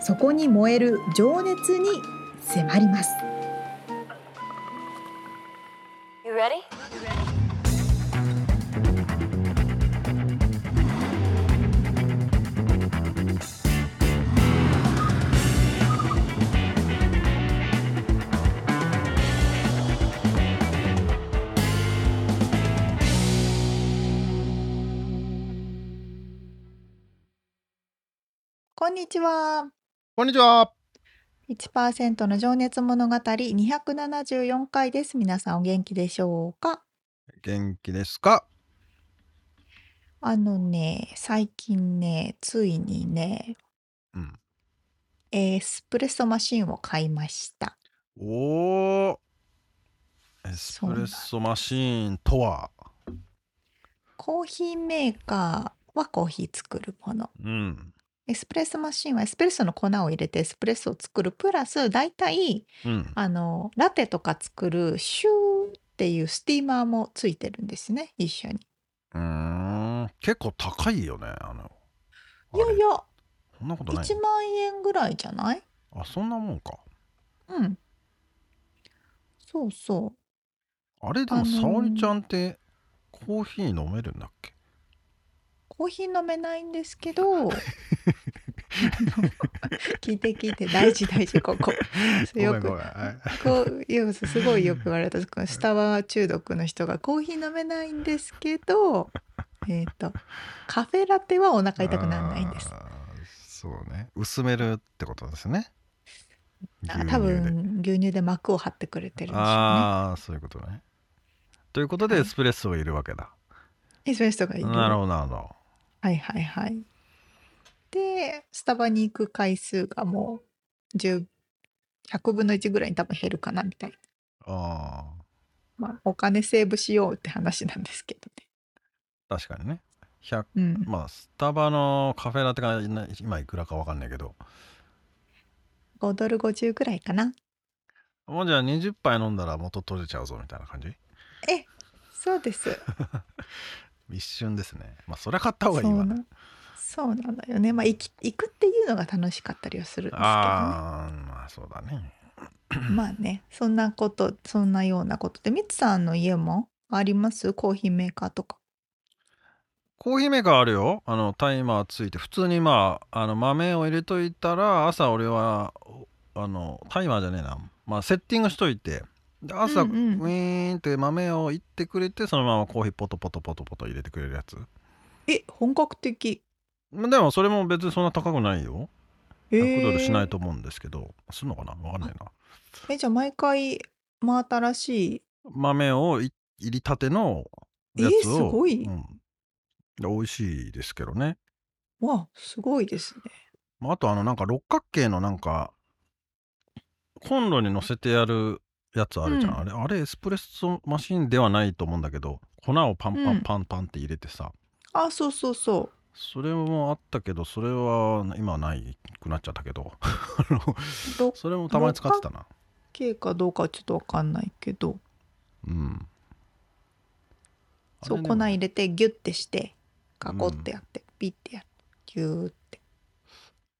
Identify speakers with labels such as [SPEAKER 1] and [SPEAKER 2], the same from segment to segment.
[SPEAKER 1] そこに燃える情熱に迫ります。こんにちは。
[SPEAKER 2] こんにちは。
[SPEAKER 1] 1%の情熱物語274回です。皆さんお元気でしょうか？
[SPEAKER 2] 元気ですか？
[SPEAKER 1] あのね、最近ね、ついにね、
[SPEAKER 2] うん。
[SPEAKER 1] エスプレッソマシンを買いました。
[SPEAKER 2] おー。エスプレッソマシーンとは？
[SPEAKER 1] コーヒーメーカーはコーヒー作るもの。
[SPEAKER 2] うん。
[SPEAKER 1] エスプレッソマシンはエスプレッソの粉を入れてエスプレッソを作る。プラス大体
[SPEAKER 2] うん。
[SPEAKER 1] あのラテとか作るシューっていうスティーマーもついてるんですね。一緒に。
[SPEAKER 2] うーん。結構高いよねあの
[SPEAKER 1] いやいや。
[SPEAKER 2] そんなことない
[SPEAKER 1] 1万円ぐらいじゃない？
[SPEAKER 2] あそんなもんか。
[SPEAKER 1] うん。そうそう。
[SPEAKER 2] あれでも
[SPEAKER 1] あのー。
[SPEAKER 2] 沙織ちゃんってコーヒー飲めるんだっけ？
[SPEAKER 1] コーヒー飲めないんですけど 聞いて聞いて大事大事ここ。よく。こういやすごいよく言われたこのスタバ中毒の人がコーヒー飲めないんですけどえっ、とカフェラテはお腹痛くならないんです。
[SPEAKER 2] そうね。薄めるってことですね。
[SPEAKER 1] 多分牛乳で。膜を張ってくれてるんでしょうね。
[SPEAKER 2] ああそういうことね。ということでエスプレッソがいるわけだ、
[SPEAKER 1] エスプレッソがいる。
[SPEAKER 2] なるほどなるほど
[SPEAKER 1] はいはいはい。で、スタバに行く回数がもう10、100分の1ぐらいに多分減るかなみたい
[SPEAKER 2] な。ああ。
[SPEAKER 1] まあ、お金セーブしようって話なんですけどね。
[SPEAKER 2] 確かにね。100、
[SPEAKER 1] うん。
[SPEAKER 2] まあ、スタバのカフェラテが今いくらかわかんないけど。
[SPEAKER 1] 5ドル50ぐらいかな。
[SPEAKER 2] もうじゃあ20杯飲んだら元取れちゃうぞみたいな感じ？
[SPEAKER 1] え、そうです。
[SPEAKER 2] 一瞬ですね。まあそれは買った方がいいわ。ね
[SPEAKER 1] そうなのよね。まあ行き行くっていうのが楽しかったりはするんですけど、ね、あ
[SPEAKER 2] あまあそうだね。
[SPEAKER 1] まあねそんなことそんなようなことでみつさんの家もあります？コーヒーメーカーとか。
[SPEAKER 2] コーヒーメーカーあるよ。あのタイマーついて普通にまああの豆を入れといたら朝俺はあのタイマーじゃねえな。まあセッティングしといてで朝、うんうん、ウィーンって豆をいってくれてそのままコーヒーポトポトポトポト入れてくれるやつ。
[SPEAKER 1] え本格的。
[SPEAKER 2] でもそれも別にそんな高くないよ。100ドルしないと思うんですけど。するのかな？分かんないな。
[SPEAKER 1] えじゃあ毎回真新しい。
[SPEAKER 2] 豆を入りたてのやつを、
[SPEAKER 1] すごい、
[SPEAKER 2] うん、美味しいですけどね。
[SPEAKER 1] わすごいですね。
[SPEAKER 2] あとあのなんか六角形のなんかコンロに乗せてやるやつあるじゃん、うん、あれあれエスプレッソマシンではないと思うんだけど粉をパンパンパンパンって入れてさ、
[SPEAKER 1] うん、あそうそうそう。
[SPEAKER 2] それもあったけどそれは今はないくなっちゃったけど。それもたまに使ってたな。
[SPEAKER 1] 系かどうかちょっと分かんないけど。
[SPEAKER 2] うん。
[SPEAKER 1] そう粉入れてギュッてしてガコってやって、うん、ピッてやってギューって。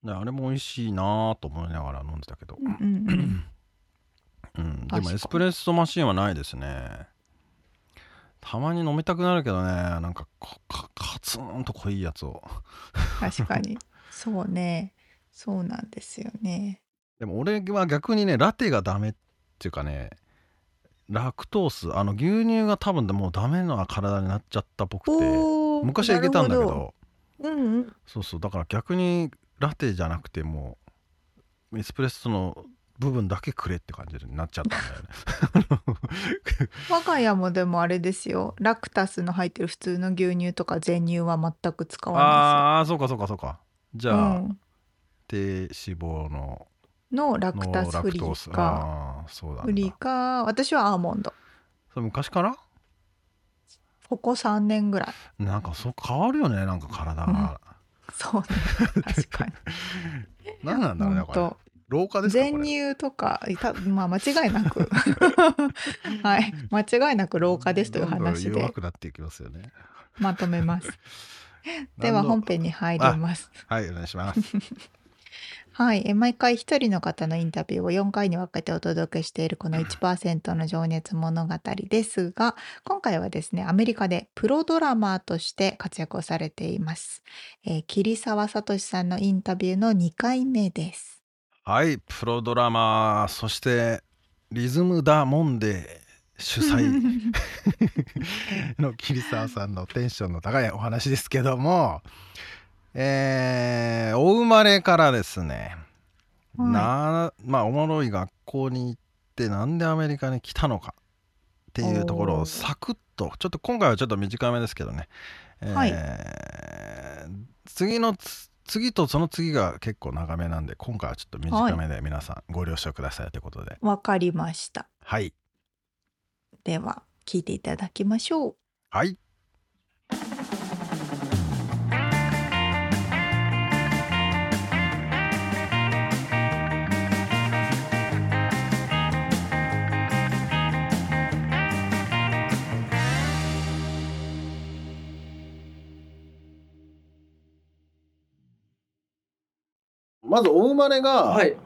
[SPEAKER 2] あれも美味しいなと思いながら飲んでたけど、
[SPEAKER 1] うんうんうん
[SPEAKER 2] うん、でもエスプレッソマシンはないですね。たまに飲みたくなるけどね。なんかカツンと濃いやつを。
[SPEAKER 1] 確かに。そうね。そうなんですよね。
[SPEAKER 2] でも俺は逆にねラテがダメっていうかねラクトースあの牛乳が多分もうダメな体になっちゃったっぽくて昔はいけたんだけど。
[SPEAKER 1] うん、うん、
[SPEAKER 2] そうそう。だから逆にラテじゃなくてもエスプレッソの部分だけくれって感じになっちゃったんだよね。
[SPEAKER 1] 我が家もでもあれですよ。ラクタスの入ってる普通の牛乳とか全乳は全く使わない
[SPEAKER 2] ああそうかそうかそうか。じゃあ、うん、低脂肪の
[SPEAKER 1] のラクタスフリ
[SPEAKER 2] ノー
[SPEAKER 1] か
[SPEAKER 2] あーそうだ。
[SPEAKER 1] フリーか。私はアーモンド。
[SPEAKER 2] それ昔から？
[SPEAKER 1] ここ3年ぐらい。
[SPEAKER 2] なんかそう変わるよねなんか体が、
[SPEAKER 1] そうね。確かに。
[SPEAKER 2] 何なんだろうねこれ老化です
[SPEAKER 1] 全乳とかいたまあ間違いなく。はい。間違いなく老化ですという話で。
[SPEAKER 2] 弱くなっていきますよね。
[SPEAKER 1] まとめます。では本編に入ります。
[SPEAKER 2] はいお願いします。
[SPEAKER 1] はい、え毎回一人の方のインタビューを4回に分けてお届けしているこの1%の情熱物語ですが今回はですねアメリカでプロドラマーとして活躍をされています、えー桐沢聡さんのインタビューの2回目です
[SPEAKER 2] はいプロドラマーそしてリズムダモンデ主催。の桐沢さんのテンションの高いお話ですけどもえーお生まれからですね、
[SPEAKER 1] はい。
[SPEAKER 2] なまあおもろい学校に行ってなんでアメリカに来たのかっていうところをサクッとちょっと今回はちょっと短めですけどね、えー
[SPEAKER 1] はい。
[SPEAKER 2] 次のつ次とその次が結構長めなんで今回はちょっと短めで皆さんご了承くださいということで。
[SPEAKER 1] わかりました。
[SPEAKER 2] はい。
[SPEAKER 1] では聞いていただきましょう。
[SPEAKER 2] はいまずお生まれが、
[SPEAKER 3] はい、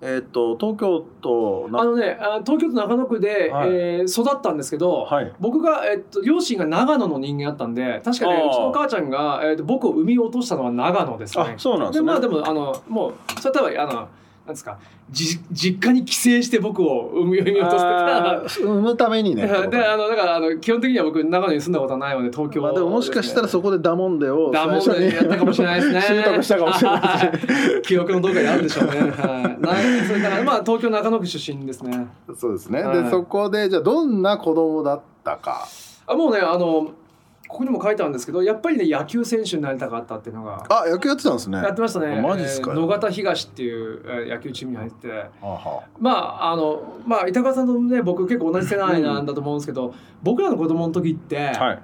[SPEAKER 2] えっ、と東京都
[SPEAKER 3] あのねあ東京都中野区で、
[SPEAKER 2] はい。
[SPEAKER 3] えー育ったんですけど、
[SPEAKER 2] はい。
[SPEAKER 3] 僕が、えっと、両親が長野の人間だったんで確かねうちの母ちゃんが、えっと、僕を産み落としたのは長野ですね。
[SPEAKER 2] あ。そうなんですね。
[SPEAKER 3] まあでもあのもうそれは多分あのなんですかじ実家に帰省して僕を産み産み落として
[SPEAKER 2] あー産むためにね。
[SPEAKER 3] であのだからあの基本的には僕長野に住んだことはないので東京
[SPEAKER 2] まあ、でももしかしたらそこでダモンデを
[SPEAKER 3] ダモンでやったかもしれないですね。
[SPEAKER 2] 習得したかもしれない
[SPEAKER 3] 記憶のどっかにあるんでしょうね。はい。なそれだからまあ東京中野区出身ですね。
[SPEAKER 2] そうですね、
[SPEAKER 3] はい。
[SPEAKER 2] でそこでじゃあどんな子供だったか。
[SPEAKER 3] あもうねあのここにも書いてあるんですけどやっぱりね野球選手になりたかったっていうのが
[SPEAKER 2] あ野球やってたんですね。
[SPEAKER 3] やってましたね。
[SPEAKER 2] あマジっすか。
[SPEAKER 3] えー野方東っていうえー野球チームに入って。まああのまあ板川さんとね僕結構同じ世代なんだと思うんですけど、僕らの子供の時って、
[SPEAKER 2] あはい。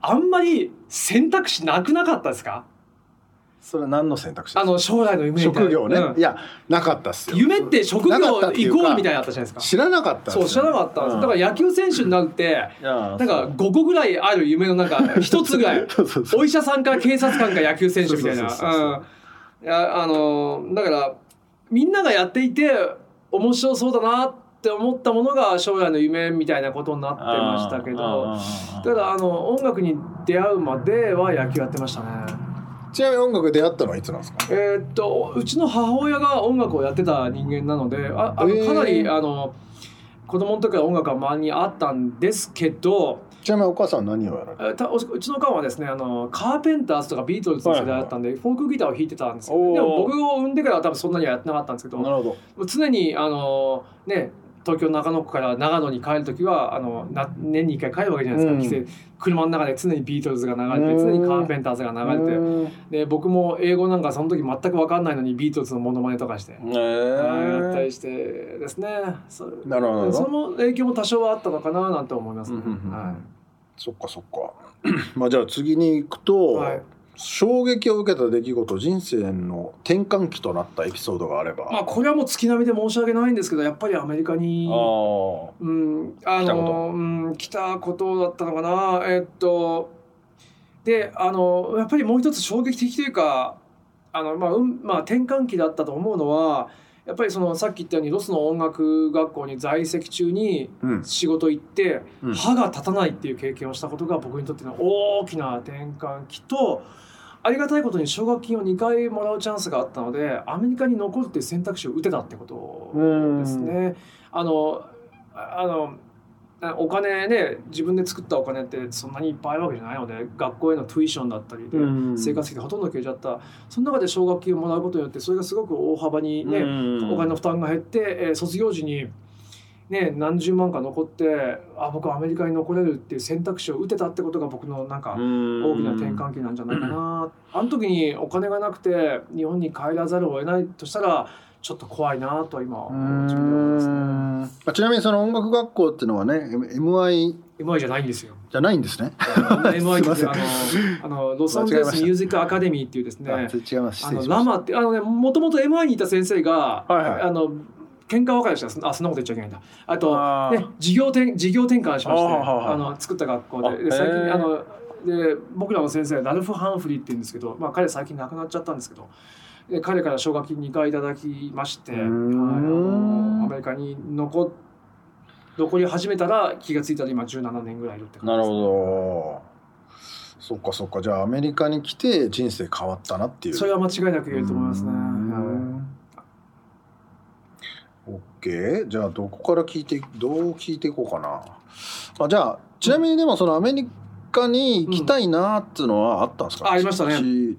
[SPEAKER 3] あんまり選択肢なくなかったですか？
[SPEAKER 2] それは何の選択肢
[SPEAKER 3] あの将来の夢みたいな。
[SPEAKER 2] 職業ね、
[SPEAKER 3] うん。
[SPEAKER 2] いやなかったっすよ。
[SPEAKER 3] 夢って職業
[SPEAKER 2] なかったっていうか
[SPEAKER 3] イコールみたいなのあったじゃないですか
[SPEAKER 2] 知らなかったっすよ。
[SPEAKER 3] そう知らなかった
[SPEAKER 2] うん。
[SPEAKER 3] だから野球選手になるってなんか5個ぐらいある夢のなんか1つぐらい
[SPEAKER 2] そうそうそう。
[SPEAKER 3] お医者さんか警察官か野球選手みたいな。あのだからみんながやっていて面白そうだなって思ったものが将来の夢みたいなことになってましたけど。ただあの音楽に出会うまでは野球やってましたね
[SPEAKER 2] ちなみに音楽出会ったのはいつなんですか？
[SPEAKER 3] えーっとうちの母親が音楽をやってた人間なのでああのかなりあの子供の時から音楽は周りにあったんですけど
[SPEAKER 2] ちなみにお母さん何をやられて
[SPEAKER 3] えーたおうちの母はですねあのカーペンターズとかビートルズの世代だったんで、フォークギターを弾いてたんですよ、
[SPEAKER 2] おー。
[SPEAKER 3] でも僕を産んでからは多分そんなにはやってなかったんですけど
[SPEAKER 2] なるほど。
[SPEAKER 3] 常にあのね東京中野区から長野に帰る時はあのな年に1回帰るわけじゃないですか、
[SPEAKER 2] うん。
[SPEAKER 3] 車の中で常にビートルズが流れて常にカーペンターズが流れて。
[SPEAKER 2] うん。
[SPEAKER 3] で僕も英語なんかその時全く分かんないのにビートルズのモノマネとかして、
[SPEAKER 2] へ
[SPEAKER 3] やった
[SPEAKER 2] え
[SPEAKER 3] りしてですね。そ
[SPEAKER 2] なるほど。
[SPEAKER 3] その影響も多少はあったのかななんて思いますね、
[SPEAKER 2] うんうんうん
[SPEAKER 3] は
[SPEAKER 2] そっかそっか。まあじゃあ次に行くと、
[SPEAKER 3] いはい
[SPEAKER 2] 衝撃を受けた出来事人生の転換期となったエピソードがあれば、
[SPEAKER 3] まあこれはもう月並みで申し訳ないんですけどやっぱりアメリカに
[SPEAKER 2] あ
[SPEAKER 3] うん、あ
[SPEAKER 2] 来たこと
[SPEAKER 3] の、うん、来たことだったのかな。えっと、で、あの、やっぱりもう一つ衝撃的というか、あの、まあ、うん、まあ、転換期だったと思うのは、やっぱりそのさっき言ったようにロスの音楽学校に在籍中に
[SPEAKER 2] うん。
[SPEAKER 3] 仕事行って
[SPEAKER 2] うん。
[SPEAKER 3] 歯が立たないっていう経験をしたことが僕にとっての大きな転換期とありがたいことに奨学金を2回もらうチャンスがあったのでアメリカに残るっていう選択肢を打てたってことですね。あのああのあお金ね自分で作ったお金ってそんなにいっぱいあるわけじゃないので学校へのトゥイションだったりで、
[SPEAKER 2] うん。
[SPEAKER 3] 生活費がほとんど消えちゃった。その中で奨学金をもらうことによってそれがすごく大幅にね、お金の負担が減って、えー卒業時に、ね、何十万か残ってあ僕はアメリカに残れるっていう選択肢を打てたってことが僕のなんか大
[SPEAKER 2] 大
[SPEAKER 3] きな転換期なんじゃないかな、あの時にお金がなくて日本に帰らざるを得ないとしたらちょっと怖いなと今思いますね。
[SPEAKER 2] ちなみにその音楽学校っていうのはね M- MI
[SPEAKER 3] MI じゃないんですよ。
[SPEAKER 2] じゃないんですね。
[SPEAKER 3] MI ってあのあのロサンゼルスミュージックアカデミーっていうですね。
[SPEAKER 2] あ違います。
[SPEAKER 3] あのラマってあのねもともと MI にいた先生が、
[SPEAKER 2] はいはい。
[SPEAKER 3] あの喧嘩別れしたんですあそんなこと言っちゃいけないんだ。あとね事業転事業転換しまして
[SPEAKER 2] あ
[SPEAKER 3] の作った学校
[SPEAKER 2] あ
[SPEAKER 3] でで最近あので僕らの先生ラルフ・ハンフリーって言うんですけど、まあ、彼最近亡くなっちゃったんですけどで彼から奨学金2回いただきまして、アメリカに残っ残り始めたら気がついたら今17年ぐらいいるって感じ
[SPEAKER 2] なる
[SPEAKER 3] です
[SPEAKER 2] ほど。そっかそっか。じゃあアメリカに来て人生変わったなっていう。
[SPEAKER 3] それは間違いなく言えると思いますね。
[SPEAKER 2] うんオッケー。じゃあどこから聞いてどう聞いていこうかな。あじゃあちなみにでもそのアメリカに行きたいなっていうのはあったんですか、
[SPEAKER 3] あありましたね。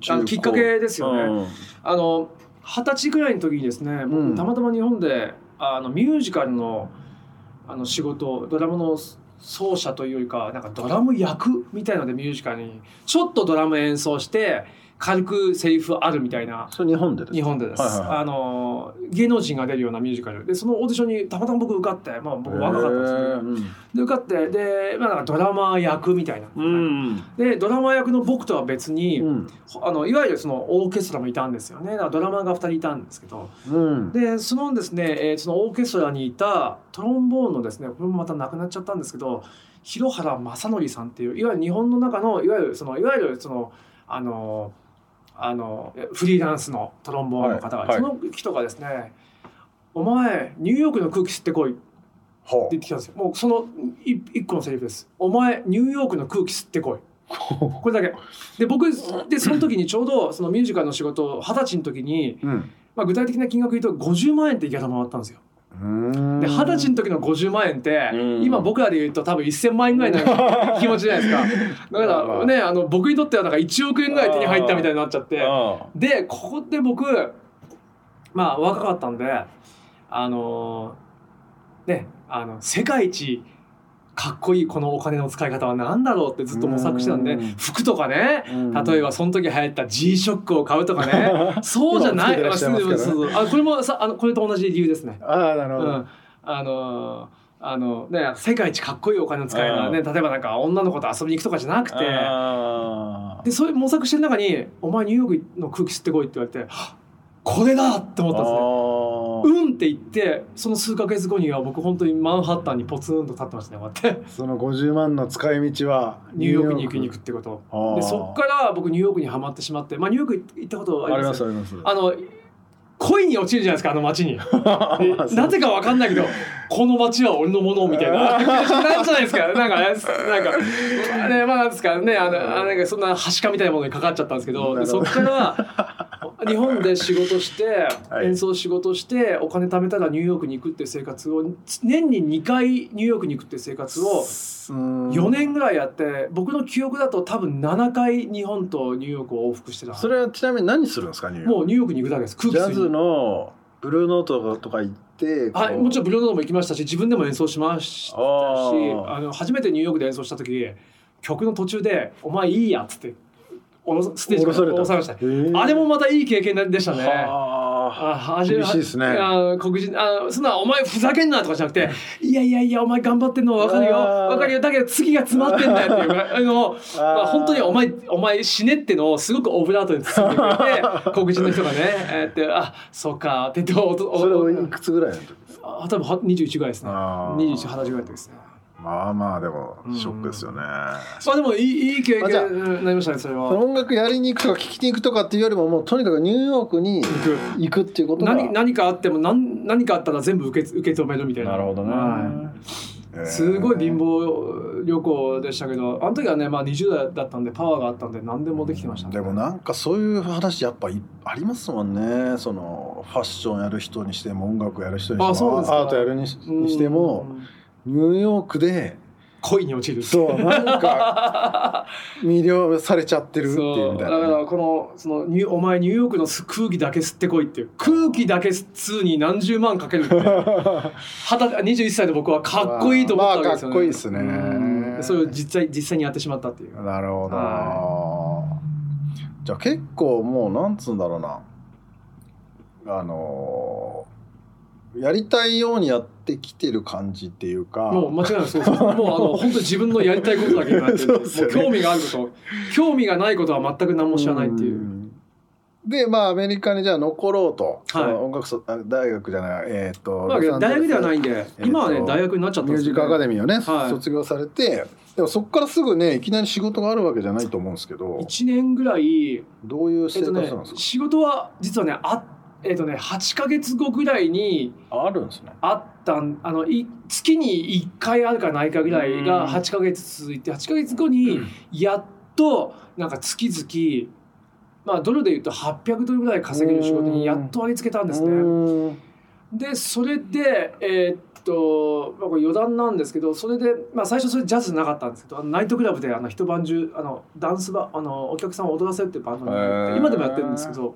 [SPEAKER 3] あのきっかけですよね。
[SPEAKER 2] うん。
[SPEAKER 3] あの二十歳ぐらいの時にですね、僕
[SPEAKER 2] うん。
[SPEAKER 3] たまたま日本であのミュージカルのあの仕事ドラムの奏者というよりかなんかドラム役みたいのでミュージカルにちょっとドラム演奏して軽くセリフあるみたいな。
[SPEAKER 2] それ日本でです
[SPEAKER 3] 日本でです、
[SPEAKER 2] はいはいはい。
[SPEAKER 3] あの芸能人が出るようなミュージカルでそのオーディションにたまたま僕受かって、まあ、僕若かったんですけど、
[SPEAKER 2] へー
[SPEAKER 3] で受かってで、まあ、なんかドラマー役みたいな、
[SPEAKER 2] うん
[SPEAKER 3] でドラマー役の僕とは別に、
[SPEAKER 2] うん。
[SPEAKER 3] あのいわゆるそのオーケストラもいたんですよね。だからドラマーが2人いたんですけど。
[SPEAKER 2] うん。
[SPEAKER 3] でそのですね、えーそのオーケストラにいたトロンボーンのですねこれもまた亡くなっちゃったんですけど広原正則さんっていういわゆる日本の中のいわゆるそのいわゆるそのあのあのフリーランスのトロンボーンの方が、
[SPEAKER 2] はいはい。
[SPEAKER 3] その人がですね「お前ニューヨークの空気吸ってこい」って
[SPEAKER 2] は
[SPEAKER 3] 言ってきたんですよ。もうそのい一個のセリフです「お前ニューヨークの空気吸ってこい」これだけ。で僕でその時にちょうどそのミュージカルの仕事二十歳の時に、
[SPEAKER 2] うん。
[SPEAKER 3] まあ、具体的な金額言うと50万円ってギャラもらったんですよ。
[SPEAKER 2] うん
[SPEAKER 3] で二十歳の時の50万円って
[SPEAKER 2] うん。
[SPEAKER 3] 今僕らで言うと多分1000万円ぐらいの 気持ちじゃないですか。だからねあの僕にとってはなんか1億円ぐらい手に入ったみたいになっちゃって。
[SPEAKER 2] あ
[SPEAKER 3] でここで僕まあ若かったんであのねあの世界一かっこいいこのお金の使い方は何だろうってずっと模索してたんで
[SPEAKER 2] うん。
[SPEAKER 3] 服とかね。
[SPEAKER 2] ー
[SPEAKER 3] 例えばその時流行った G ショックを買うとかね。そうじゃない。
[SPEAKER 2] ね。
[SPEAKER 3] あこれもさあのこれと同じ理由ですね。
[SPEAKER 2] ああなるほど、
[SPEAKER 3] うん、あのあのね世界一かっこいいお金の使い方ね例えばなんか女の子と遊びに行くとかじゃなくて。でそういう模索してる中に「お前ニューヨークの空気吸ってこい」って言われてはっ「これだ!」って思ったんですね。うん。って言ってその数ヶ月後には僕本当にマンハッタンにポツンと立ってましたねこうやって。
[SPEAKER 2] その50万の使い道は
[SPEAKER 3] ニューヨークに行くに行くってこと。でそっから僕ニューヨークにはまってしまってまあニューヨーク行ったことあ
[SPEAKER 2] あり
[SPEAKER 3] りま
[SPEAKER 2] すすあります。
[SPEAKER 3] あの恋に落ちるじゃないですかあの街に。なぜかわかんないけどこの街は俺のものみたいな なんじゃないですか。なんかなんかねまあなんですかねあのあなんかそんなはしかみたいなものにかかっちゃったんですけどでそっから日本で仕事して
[SPEAKER 2] はい。
[SPEAKER 3] 演奏仕事してお金貯めたらニューヨークに行くっていう生活を年に2回ニューヨークに行くっていう生活を4
[SPEAKER 2] 4
[SPEAKER 3] 年ぐらいやって僕の記憶だと多分7回日本とニューヨークを往復してた。
[SPEAKER 2] それはちなみに何するんですかニューヨーク？
[SPEAKER 3] もうニューヨークに行くだけです。
[SPEAKER 2] ジャズのブルーノートとか行って
[SPEAKER 3] はい、もちろんブルーノートも行きましたし自分でも演奏しましたし
[SPEAKER 2] あ
[SPEAKER 3] の初めてニューヨークで演奏した時曲の途中で「お前いいや」っつってステージから
[SPEAKER 2] 降ろさ
[SPEAKER 3] した。あれもまたいい経験でしたね。
[SPEAKER 2] は
[SPEAKER 3] あ。はじ
[SPEAKER 2] 厳しいですね。
[SPEAKER 3] あ黒人あそんなお前ふざけんなとかじゃなくていやいやいやお前頑張ってんの分かるよ。
[SPEAKER 2] あー。
[SPEAKER 3] 分かるよ。だけど次が詰まってんだよっていう。
[SPEAKER 2] あ
[SPEAKER 3] まあ、本当にお前お前死ねってのをすごくオブラートに包んでくれて 黒人の人がねえーってあそうかって言っておお
[SPEAKER 2] それ
[SPEAKER 3] お
[SPEAKER 2] をいくつぐらいの時ですか？
[SPEAKER 3] あ多分は21ぐらいですね。
[SPEAKER 2] あー。
[SPEAKER 3] 21二十歳ぐらいの時ですね
[SPEAKER 2] まあまあでもショックですよね。
[SPEAKER 3] まあでもいいいい経験になりましたねそれは。
[SPEAKER 2] 音楽やりに行くとか聴きに行くとかっていうよりももうとにかくニューヨークに行く。っていうことが。
[SPEAKER 3] 何何かあっても何何かあったら全部受け受け止めるみたいな。
[SPEAKER 2] なるほどね。
[SPEAKER 3] すごい貧乏旅行でしたけどあの時はねまあ20代だったんでパワーがあったんで何でもできてましたね。
[SPEAKER 2] でもなんかそういう話やっぱいありますもんね。そのファッションやる人にしても音楽やる人にしても。
[SPEAKER 3] あそうですか。
[SPEAKER 2] アートやるにしにしても
[SPEAKER 3] うん
[SPEAKER 2] ニューヨークで
[SPEAKER 3] 恋に落ちる。
[SPEAKER 2] そうなんか 魅了されちゃってるっていうみたいな。ね、
[SPEAKER 3] からこのそのニュお前ニューヨークの空気だけ吸ってこいっていう。空気だけ吸うに何十万かけるって 二十21歳の僕はかっこいいと思ったわけですよね、
[SPEAKER 2] まあかっこいいっすね。
[SPEAKER 3] うん。それを実際実際にやってしまったっていう。
[SPEAKER 2] なるほど、
[SPEAKER 3] は
[SPEAKER 2] じゃあ結構もうなんつうんだろうな。あのーやりたいようにやってきてる感じっていうか。
[SPEAKER 3] もう間違いなそうそうもうあの 本当に自分のやりたいことだけになって
[SPEAKER 2] ね。
[SPEAKER 3] 興味があること。興味がないことは全く何も知らないっていう。
[SPEAKER 2] ん。でまあアメリカにじゃあ残ろうと、
[SPEAKER 3] はい。
[SPEAKER 2] 音楽大学じゃないえーっと
[SPEAKER 3] まあ、大学ではないんで、
[SPEAKER 2] えっと
[SPEAKER 3] 今はね大学になっちゃったんですよ、
[SPEAKER 2] ミュージックアカデミーをね、
[SPEAKER 3] はい。
[SPEAKER 2] 卒業されてでもそこからすぐねいきなり仕事があるわけじゃないと思うんですけど。
[SPEAKER 3] 1年ぐらい、
[SPEAKER 2] どういう生
[SPEAKER 3] えっとね
[SPEAKER 2] 活なんですか、、
[SPEAKER 3] 仕事は実はねあえっとね8か月後ぐらいに
[SPEAKER 2] あるんですね。
[SPEAKER 3] あったんあのい月に1回あるかないかぐらいが8か月続いて8か月後にやっとなんか月々まあドルで言うと800ドルぐらい稼げる仕事にやっとありつけたんですね。
[SPEAKER 2] ね
[SPEAKER 3] でそれでえーっと、まあ、これ余談なんですけどそれで、まあ、最初それジャズなかったんですけどナイトクラブであの一晩中あのダンスバあのお客さんを踊らせるっていうバンドに今でもやってるんですけど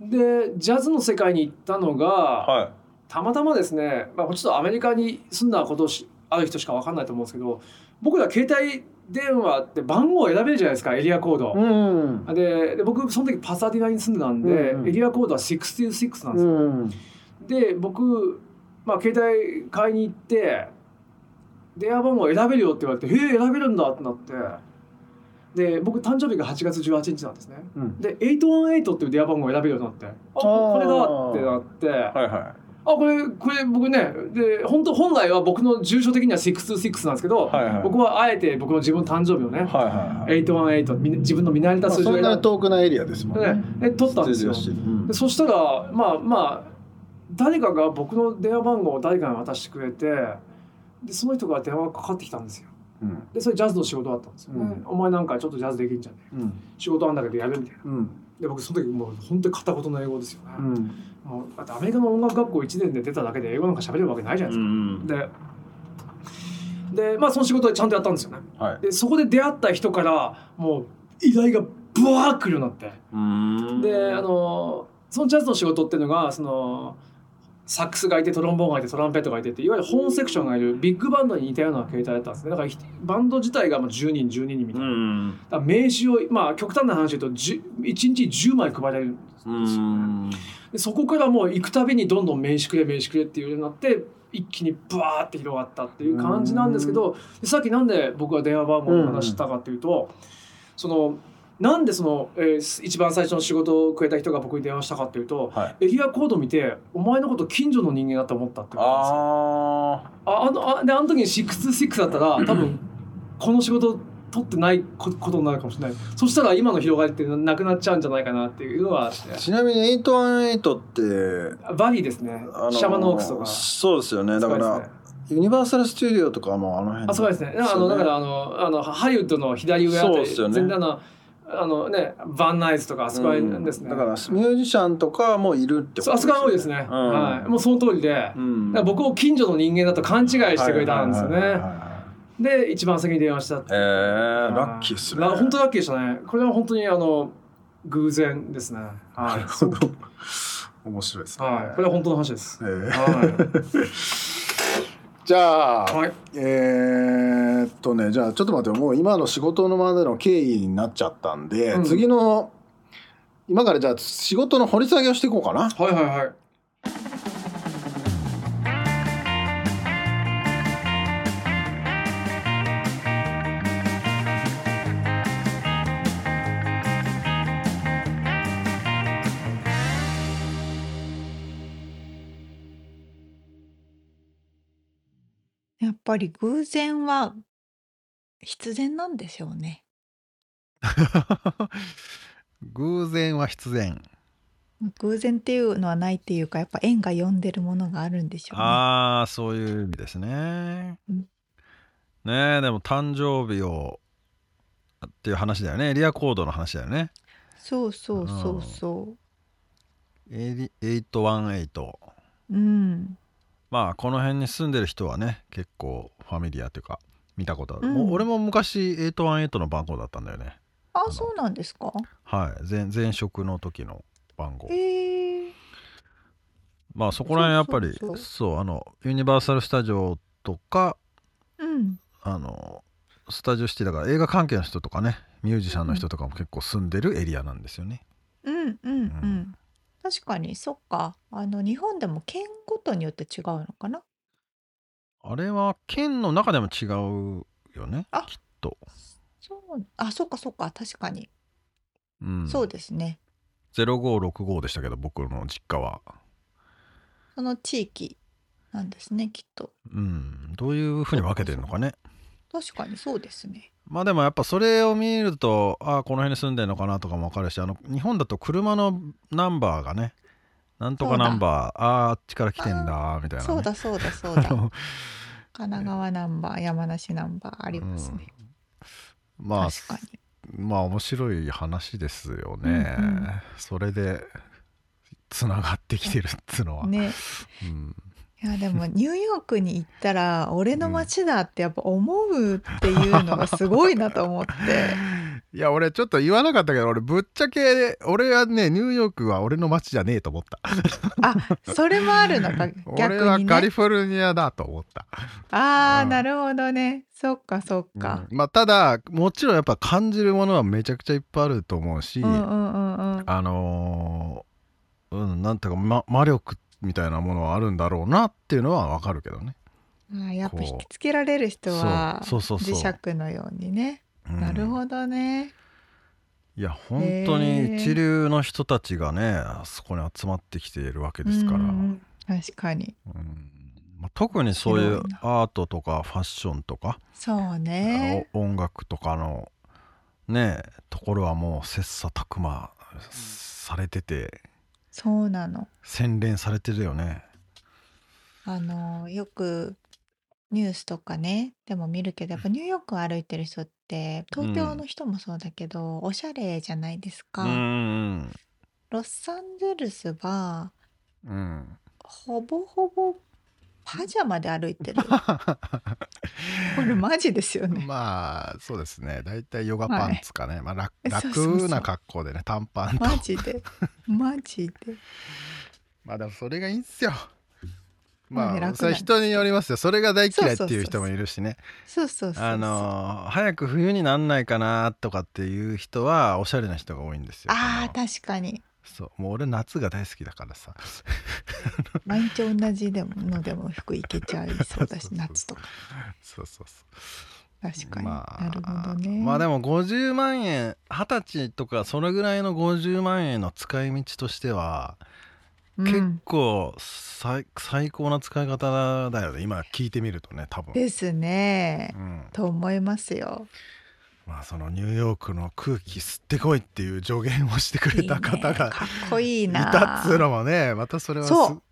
[SPEAKER 3] でジャズの世界に行ったのが、
[SPEAKER 2] は
[SPEAKER 3] たまたまですね、まあ、ちょっとアメリカに住んだことある人しか分かんないと思うんですけど僕ら携帯電話って番号を選べるじゃないですかエリアコード。
[SPEAKER 2] うん
[SPEAKER 3] でで僕その時パサディナに住んでたんで、
[SPEAKER 2] うんうん
[SPEAKER 3] エリアコードは66なんですよ。
[SPEAKER 2] うん
[SPEAKER 3] で僕、まあ、携帯買いに行って電話番号選べるよって言われて「へえ選べるんだ」ってなってで僕誕生日が8月18日なんですね。
[SPEAKER 2] うん。
[SPEAKER 3] で818っていう電話番号を選べるようになってあこれだってなって。あ
[SPEAKER 2] はい。は
[SPEAKER 3] これこれ僕ねで本当本来は僕の住所的には626なんですけど、
[SPEAKER 2] はいはい。
[SPEAKER 3] 僕はあえて僕の自分の誕生日をね、
[SPEAKER 2] いはいはい。
[SPEAKER 3] 818み自分の見慣れた
[SPEAKER 2] まあ
[SPEAKER 3] 数字を選
[SPEAKER 2] そんなに遠くないエリアですもんね。
[SPEAKER 3] んでで取ったんですよ。
[SPEAKER 2] うん。
[SPEAKER 3] でそしたらまあまあ誰かが僕の電話番号を誰かに渡してくれてでその人から電話がかかってきたんですよ。
[SPEAKER 2] うん
[SPEAKER 3] でそれジャズの仕事だったんですよ。ね、
[SPEAKER 2] うん。
[SPEAKER 3] お前なんかちょっとジャズできんじゃん
[SPEAKER 2] うん。
[SPEAKER 3] 仕事あんだけどやるみたいな。
[SPEAKER 2] うん。
[SPEAKER 3] で僕その時もう本当に片言の英語ですよね、
[SPEAKER 2] うん。
[SPEAKER 3] もうだってアメリカの音楽学校1年で出ただけで英語なんか喋れるわけないじゃないですか、ででまあその仕事でちゃんとやったんですよね。
[SPEAKER 2] はい。
[SPEAKER 3] でそこで出会った人からもう依頼がブワー来るようになって。
[SPEAKER 2] うん。
[SPEAKER 3] であのそのジャズの仕事っていうのがそのサックスがいてトロンボーンがいてトランペットがいてっていわゆるホーンセクションがいるビッグバンドに似たような形態だったんですね。だからひバンド自体がまあ10人12人みたいな、だから名刺をまあ極端な話で言うと10 1日10枚配られるんですよ。ねでそこからもう行くたびにどんどん名刺くれ名刺くれっていうようになって一気にブワーって広がったっていう感じなんですけどでさっきなんで僕が電話番号の話したかっていうと、そのなんでその、えー一番最初の仕事をくれた人が僕に電話したかっていうと
[SPEAKER 2] はい。
[SPEAKER 3] エリアコード見てお前のこと近所の人間だと思ったってことですよ。
[SPEAKER 2] あ
[SPEAKER 3] ああのあであの時に66だったら多分この仕事取ってないこことになるかもしれない。そしたら今の広がりってなくなっちゃうんじゃないかなっていうのがあって。
[SPEAKER 2] あちなみに818って
[SPEAKER 3] バリーですね、
[SPEAKER 2] あの
[SPEAKER 3] シャマノークスとか。
[SPEAKER 2] そうですよね。だからユニバーサル・スタジオとかもあの辺。
[SPEAKER 3] あそうですね。あのだからあのあのハリウッドの左上あたり
[SPEAKER 2] そうですよね。
[SPEAKER 3] 全然あのあのねバンナイズとかあそこら辺ですね、
[SPEAKER 2] だからミュージシャンとかもいるって
[SPEAKER 3] そうあそこら辺多いですね、
[SPEAKER 2] うん。
[SPEAKER 3] はい、もうその通りで、
[SPEAKER 2] うん。
[SPEAKER 3] 僕を近所の人間だと勘違いしてくれたんですよね。
[SPEAKER 2] はいはいはいはい
[SPEAKER 3] で一番先に電話したって。
[SPEAKER 2] えー、ラッキーっすね。
[SPEAKER 3] ラ本当ラッキーでしたね。これは本当にあの偶然ですね。は
[SPEAKER 2] ないるほど。面白いですね、
[SPEAKER 3] はい。これは本当の話です。
[SPEAKER 2] えー。
[SPEAKER 3] は
[SPEAKER 2] じゃあ、
[SPEAKER 3] い、はい、
[SPEAKER 2] えーっとねじゃあちょっと待ってもう今の仕事のまでの経緯になっちゃったんで、
[SPEAKER 3] うん。
[SPEAKER 2] 次の今からじゃあ仕事の掘り下げをしていこうかな。
[SPEAKER 3] はいはいはい
[SPEAKER 1] ぱり偶然は必然なんでしょうね。
[SPEAKER 2] 偶然は必然
[SPEAKER 1] 偶然っていうのはないっていうかやっぱ縁が呼んでるものがあるんでしょうね。
[SPEAKER 2] ああそういう意味ですね、
[SPEAKER 1] うん
[SPEAKER 2] ねえでも誕生日をっていう話だよねエリアコードの話だよね
[SPEAKER 1] そうそうそうそ
[SPEAKER 2] エリ818
[SPEAKER 1] う。うん。
[SPEAKER 2] まあこの辺に住んでる人はね結構ファミリアというか見たことある、
[SPEAKER 1] うん
[SPEAKER 2] もう俺も昔818の番号だったんだよね
[SPEAKER 1] あ
[SPEAKER 2] の
[SPEAKER 1] そうなんですか？
[SPEAKER 2] はい前前職の時の番号
[SPEAKER 1] へえ。
[SPEAKER 2] まあそこら辺やっぱりそうあのユニバーサル・スタジオとか
[SPEAKER 1] うん。
[SPEAKER 2] あのスタジオシティだから映画関係の人とかねミュージシャンの人とかも結構住んでるエリアなんですよね。
[SPEAKER 1] うんうんうん。確かにそっか。あの日本でも県ごとによって違うのかな？
[SPEAKER 2] あれは県の中でも違うよね
[SPEAKER 1] あ
[SPEAKER 2] きっと、
[SPEAKER 1] そうあそっかそっか確かに、
[SPEAKER 2] うん、
[SPEAKER 1] そうですね。
[SPEAKER 2] 0565でしたけど僕の実家は。
[SPEAKER 1] その地域なんですねきっと。
[SPEAKER 2] うん。どういうふうに分けてるのかね。
[SPEAKER 1] 確かにそうですね
[SPEAKER 2] まあでもやっぱそれを見るとああこの辺に住んでるのかなとかも分かるしあの日本だと車のナンバーがねなんとかナンバーああーあっちから来てんだみたいな、ね、
[SPEAKER 1] そうだそうだそうだ。神奈川ナンバー山梨ナンバーありますね、
[SPEAKER 2] まあ
[SPEAKER 1] 確かに。
[SPEAKER 2] まあ面白い話ですよね、
[SPEAKER 1] うんうん。
[SPEAKER 2] それでつながってきてるっつうのは、
[SPEAKER 1] ね。
[SPEAKER 2] うん、
[SPEAKER 1] いやでもニューヨークに行ったら 俺の街だってやっぱ思うっていうのがすごいなと思って。
[SPEAKER 2] いや俺ちょっと言わなかったけど俺ぶっちゃけ俺はねニューヨークは俺の街じゃねえと思った。
[SPEAKER 1] あそれもあるのか。逆
[SPEAKER 2] 俺は
[SPEAKER 1] にね。
[SPEAKER 2] カリフォルニアだと思った、
[SPEAKER 1] ああ、
[SPEAKER 2] うん。
[SPEAKER 1] なるほどね。そっかそっか、
[SPEAKER 2] うん。まあただもちろんやっぱ感じるものはめちゃくちゃいっぱいあると思うし、
[SPEAKER 1] うん、うんうんうん。
[SPEAKER 2] あのーうんなんていうか、ま、魔力みたいなものはあるんだろうなっていうのはわかるけどね、
[SPEAKER 1] あーやっぱ引きつけられる人は磁石のようにね。
[SPEAKER 2] う。ん
[SPEAKER 1] なるほどね。
[SPEAKER 2] いや本当に一流の人たちがねあそこに集まってきているわけですから、
[SPEAKER 1] 確かに。
[SPEAKER 2] うん。まあ、特にそういうアートとかファッションとか、
[SPEAKER 1] そうね。
[SPEAKER 2] お音楽とかのねところはもう切磋琢磨されてて
[SPEAKER 1] そうなの。
[SPEAKER 2] 洗練されてるよね。
[SPEAKER 1] あのよくニュースとかねでも見るけどやっぱニューヨークを歩いてる人って東京の人もそうだけど、おしゃれじゃないですか、
[SPEAKER 2] うん
[SPEAKER 1] ロサンゼルスは
[SPEAKER 2] うんうん。
[SPEAKER 1] ほぼほぼパジャマで歩いてる。これマジですよね。
[SPEAKER 2] まあそうですね。大体ヨガパンツかね、まあ、楽な格好でね短パンと。
[SPEAKER 1] マジで。マジで。
[SPEAKER 2] まあでもそれがいいんすよ。まあ
[SPEAKER 1] まあね。楽
[SPEAKER 2] それ人によりますよ。それが大嫌いっていう人もいるしね。
[SPEAKER 1] そうそう
[SPEAKER 2] あのー早く冬になんないかなとかっていう人はおしゃれな人が多いんですよ。
[SPEAKER 1] あー
[SPEAKER 2] その
[SPEAKER 1] 確かに
[SPEAKER 2] そう。もう俺夏が大好きだからさ。
[SPEAKER 1] 毎日同じでものでも服いけちゃいそうだし 夏とか。
[SPEAKER 2] そうそうそう。
[SPEAKER 1] 確かに、
[SPEAKER 2] まあ
[SPEAKER 1] なるほどね。
[SPEAKER 2] まあでも50万円二十歳とかそのぐらいの50万円の使い道としては、
[SPEAKER 1] うん。
[SPEAKER 2] 結構最最高な使い方だよね。今聞いてみるとね多分、
[SPEAKER 1] ですね。
[SPEAKER 2] うん、
[SPEAKER 1] と思いますよ
[SPEAKER 2] まあそのニューヨークの空気吸ってこいっていう助言をしてくれた方
[SPEAKER 1] いいかっこいい
[SPEAKER 2] い
[SPEAKER 1] な
[SPEAKER 2] たっつうのもねまたそれはす
[SPEAKER 1] そう。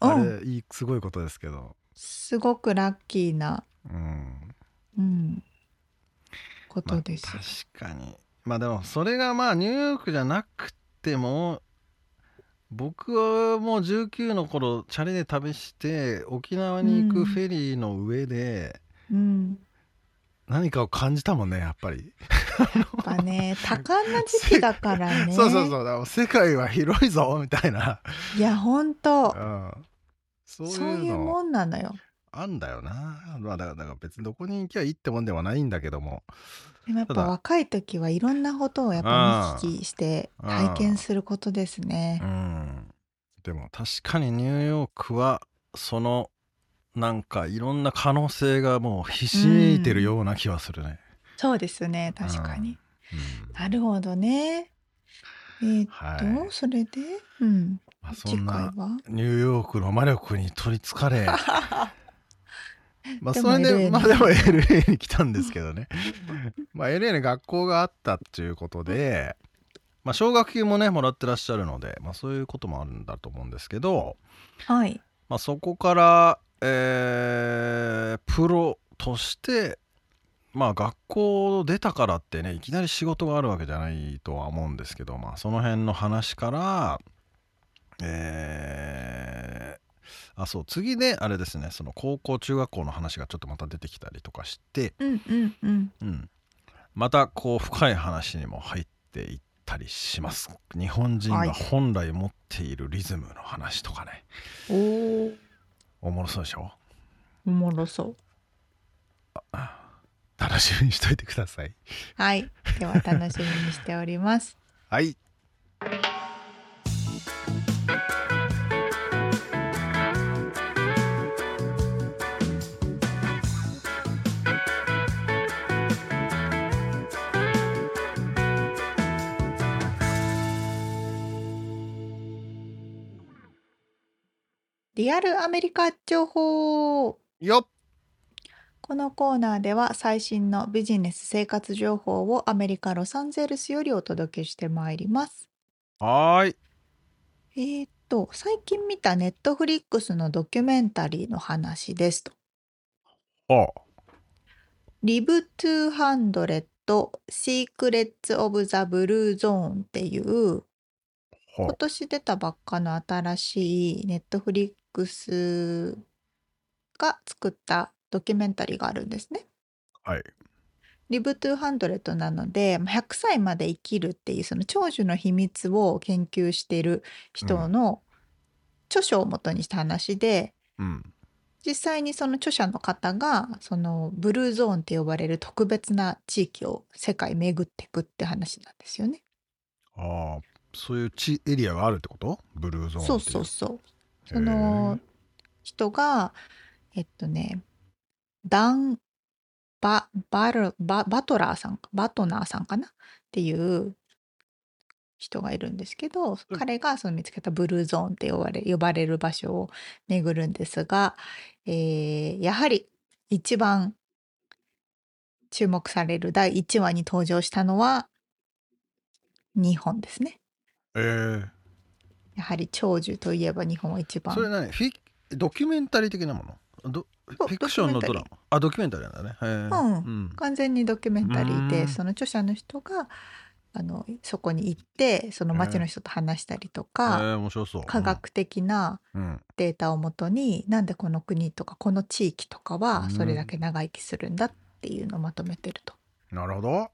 [SPEAKER 2] あ
[SPEAKER 1] うん。
[SPEAKER 2] れすごいことですけど、
[SPEAKER 1] すごくラッキーな、
[SPEAKER 2] うん、
[SPEAKER 1] うん、こ
[SPEAKER 2] まあ
[SPEAKER 1] とです。よ、
[SPEAKER 2] 確かに。まあでもそれがまあニューヨークじゃなくても僕はもう19の頃チャリで旅して沖縄に行くフェリーの上で
[SPEAKER 1] うん、
[SPEAKER 2] 何かを感じたもんねやっぱり、
[SPEAKER 1] やっぱね多感な時期だからね。
[SPEAKER 2] そうそうそう。世界は広いぞみたいな、
[SPEAKER 1] いや本当。
[SPEAKER 2] うん、そう
[SPEAKER 1] そういうもんなのよ。
[SPEAKER 2] あんだよな、まあ、だからだから別にどこに行きゃいいってもんではないんだけども。
[SPEAKER 1] でもやったぱ
[SPEAKER 2] だ。
[SPEAKER 1] 若い時はいろんなことをやっぱ見聞きして
[SPEAKER 2] うん。
[SPEAKER 1] 体験することですね。
[SPEAKER 2] うん。でも確かにニューヨークはそのなんかいろんな可能性がもうひしめいてるような気はするね。
[SPEAKER 1] そうですね。確かに。
[SPEAKER 2] うん。
[SPEAKER 1] なるほどね。えーっと、
[SPEAKER 2] はい。
[SPEAKER 1] それで？うん。
[SPEAKER 2] まあ、そ
[SPEAKER 1] 次
[SPEAKER 2] んな
[SPEAKER 1] 回は
[SPEAKER 2] ニューヨークの魔力に取りつかれ。まあそれで
[SPEAKER 1] に。
[SPEAKER 2] まあでも LA に来たんですけどね。まあ LA に学校があったっていうことでまあ奨学金もねもらってらっしゃるのでまあそういうこともあるんだと思うんですけど
[SPEAKER 1] はい。
[SPEAKER 2] まあ、そこから、えープロとして、まあ、学校出たからってねいきなり仕事があるわけじゃないとは思うんですけど、まあ、その辺の話から、えーあそう次であれですねその高校中学校の話がちょっとまた出てきたりとかして、
[SPEAKER 1] うんうんうん。
[SPEAKER 2] うん、またこう深い話にも入っていったりします。日本人
[SPEAKER 1] はい
[SPEAKER 2] が本来持っているリズムの話とかね、
[SPEAKER 1] おお
[SPEAKER 2] おもろそうでしょ？
[SPEAKER 1] おもろそう
[SPEAKER 2] 楽しみにしといてください。
[SPEAKER 1] はいでは楽しみにしております
[SPEAKER 2] はい。
[SPEAKER 1] リアルアメリカ情報。
[SPEAKER 2] よっ。
[SPEAKER 1] このコーナーでは最新のビジネス生活情報をアメリカ・ロサンゼルスよりお届けしてまいります。
[SPEAKER 2] はーい。
[SPEAKER 1] えーっと、最近見たネットフリックスのドキュメンタリーの話ですと。
[SPEAKER 2] ほ
[SPEAKER 1] リブ200 Secrets of the Blue Zone っていう今年出たばっかの新しいネットフリックスが作ったドキュメンタリーがあるんですね。
[SPEAKER 2] うはい
[SPEAKER 1] リブ200なのでまあ100歳まで生きるっていうその長寿の秘密を研究している人の著書をもとにした話で、
[SPEAKER 2] うん
[SPEAKER 1] 実際にその著者の方がそのブルーゾーンって呼ばれる特別な地域を世界巡っていくって話なんですよね。
[SPEAKER 2] ああそういう地エリアがあるってこと？ブルーゾーンってい
[SPEAKER 1] そうそうそう。その人がえっとねダンババルババトラーさんかバトナーさんかな？っていう人がいるんですけど、
[SPEAKER 2] うん。
[SPEAKER 1] 彼がその見つけたブルーゾーンって呼ばれ呼ばれる場所を巡るんですが、えーやはり一番注目される第1話に登場したのは日本ですね。
[SPEAKER 2] えー、
[SPEAKER 1] やはり長寿といえば日本は一番。
[SPEAKER 2] それ何？フィドキュメンタリー的なもの？ドフィクションのドラマ？あドキュメンタリーなんだね。
[SPEAKER 1] うん。
[SPEAKER 2] うん。
[SPEAKER 1] 完全にドキュメンタリー
[SPEAKER 2] うん。
[SPEAKER 1] でその著者の人があのそこに行ってその町の人と話したりと
[SPEAKER 2] え
[SPEAKER 1] か、
[SPEAKER 2] ー、面白そう。
[SPEAKER 1] 科学的な
[SPEAKER 2] うん。
[SPEAKER 1] データをもとになんでこの国とかこの地域とかはそれだけ長生きするんだっていうのをまとめてると。
[SPEAKER 2] なるほど。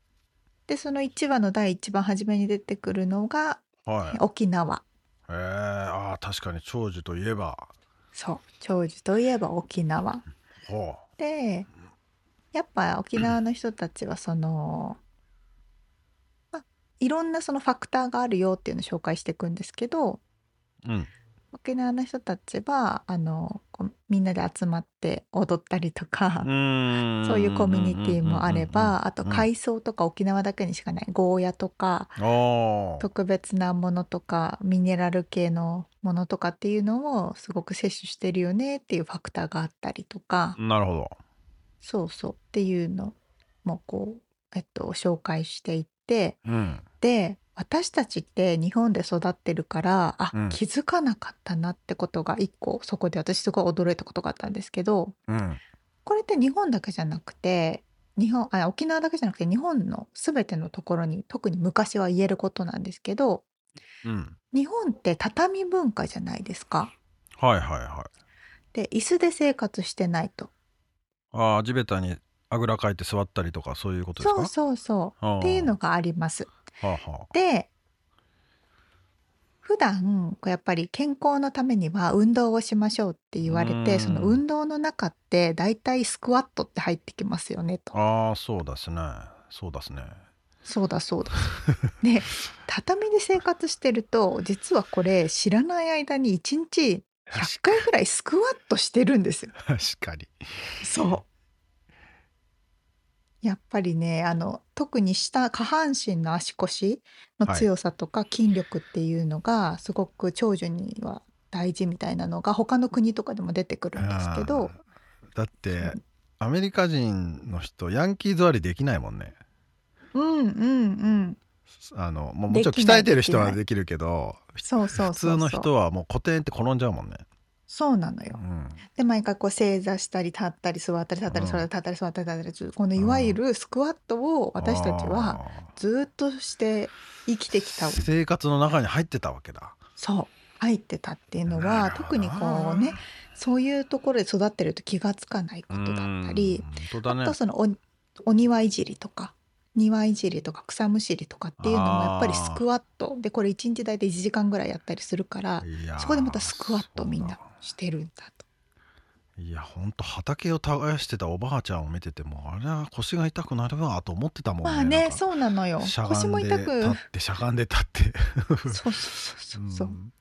[SPEAKER 1] でその1話の第1番初めに出てくるのが
[SPEAKER 2] はい。
[SPEAKER 1] 沖縄
[SPEAKER 2] えー、あー確かに長寿といえば。
[SPEAKER 1] そう。長寿といえば沖縄。
[SPEAKER 2] ほ
[SPEAKER 1] でやっぱ沖縄の人たちはその、まあ、いろんなそのファクターがあるよっていうのを紹介していくんですけど
[SPEAKER 2] ううん
[SPEAKER 1] 沖縄の人たちはあのみんなで集まって踊ったりとか、そういうコミュニティもあればあと
[SPEAKER 2] うん
[SPEAKER 1] 海藻とか沖縄だけにしかないゴーヤとか特別なものとかミネラル系のものとかっていうのをすごく摂取してるよねっていうファクターがあったりとか。
[SPEAKER 2] なるほど。
[SPEAKER 1] そうそう。っていうのもこう、えっと、紹介していって
[SPEAKER 2] うん。
[SPEAKER 1] で私たちって日本で育ってるからあ、
[SPEAKER 2] うん。
[SPEAKER 1] 気づかなかったなってことが一個そこで私すごい驚いたことがあったんですけど
[SPEAKER 2] うん。
[SPEAKER 1] これって日本だけじゃなくて日本あ沖縄だけじゃなくて日本の全てのところに特に昔は言えることなんですけど
[SPEAKER 2] うん。
[SPEAKER 1] 日本って畳文化じゃないですか。
[SPEAKER 2] はいはいはい。
[SPEAKER 1] で椅子で生活してないと。
[SPEAKER 2] ああ地べたにあぐらかいて座ったりとかそういうことですか？
[SPEAKER 1] そうそうそう。っていうのがあります。
[SPEAKER 2] はあは
[SPEAKER 1] で普段こうやっぱり健康のためには運動をしましょうって言われ
[SPEAKER 2] うん
[SPEAKER 1] てその運動の中ってだいたいスクワットって入ってきますよねと。
[SPEAKER 2] ああーそうですねそうですね
[SPEAKER 1] そうだそうだ。で畳で生活してると実はこれ知らない間に1日100回ぐらいスクワットしてるんですよ。
[SPEAKER 2] 確かに
[SPEAKER 1] そう。やっぱりねあの特に下下半身の足腰の強さとか筋力っていうのがすごく長寿には大事みたいなのが他の国とかでも出てくるんですけど。
[SPEAKER 2] だってアメリカ人の人ヤンキー座りできないもんね。
[SPEAKER 1] うんうんうん。
[SPEAKER 2] あのもうもちろん鍛えてる人はできるけど
[SPEAKER 1] そうそう。
[SPEAKER 2] 普通の人はもう固定って転んじゃうもんね、
[SPEAKER 1] そうなのよ。
[SPEAKER 2] うん、
[SPEAKER 1] で毎回こう正座したり立ったり座ったり立ったり
[SPEAKER 2] うん
[SPEAKER 1] 座ったり立ったり座ったり立ったりこのいわゆるスクワットを私たちは
[SPEAKER 2] あ
[SPEAKER 1] ずっとして生きてきた
[SPEAKER 2] ー生活の中に入ってたわけだ
[SPEAKER 1] そう入ってたっていうの
[SPEAKER 2] な
[SPEAKER 1] は特にこうねそういうところで育ってると気がつかないことだったり
[SPEAKER 2] ね
[SPEAKER 1] あとそのおお庭いじりとか庭いじりとか草むしりとかっていうのもやっぱりスクワット。でこれ1日大体1時間ぐらいやったりするからそこでまたスクワットみんなしてるんだと。
[SPEAKER 2] だいやほんと畑を耕してたおばあちゃんを見ててもあれは腰が痛くなるわと思ってたもんね
[SPEAKER 1] まあねそうなのよ。
[SPEAKER 2] しゃ
[SPEAKER 1] 腰も痛く。
[SPEAKER 2] ってしゃがんで立って。
[SPEAKER 1] そうそうそうそう。そう、
[SPEAKER 2] ん。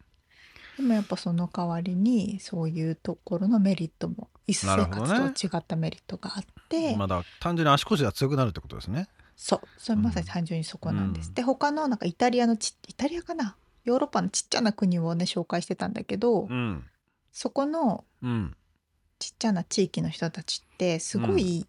[SPEAKER 1] でもやっぱその代わりにそういうところのメリットも椅子生活とは違ったメリットがあって、
[SPEAKER 2] まだ単純に足腰が強くなるってことですね
[SPEAKER 1] そうそれまさに単純にそこなんです。で他のなんかイタリアのちイタリアかな？ヨーロッパのちっちゃな国をね紹介してたんだけど、
[SPEAKER 2] うん。
[SPEAKER 1] そこの
[SPEAKER 2] うん。
[SPEAKER 1] ちっちゃな地域の人たちってすごい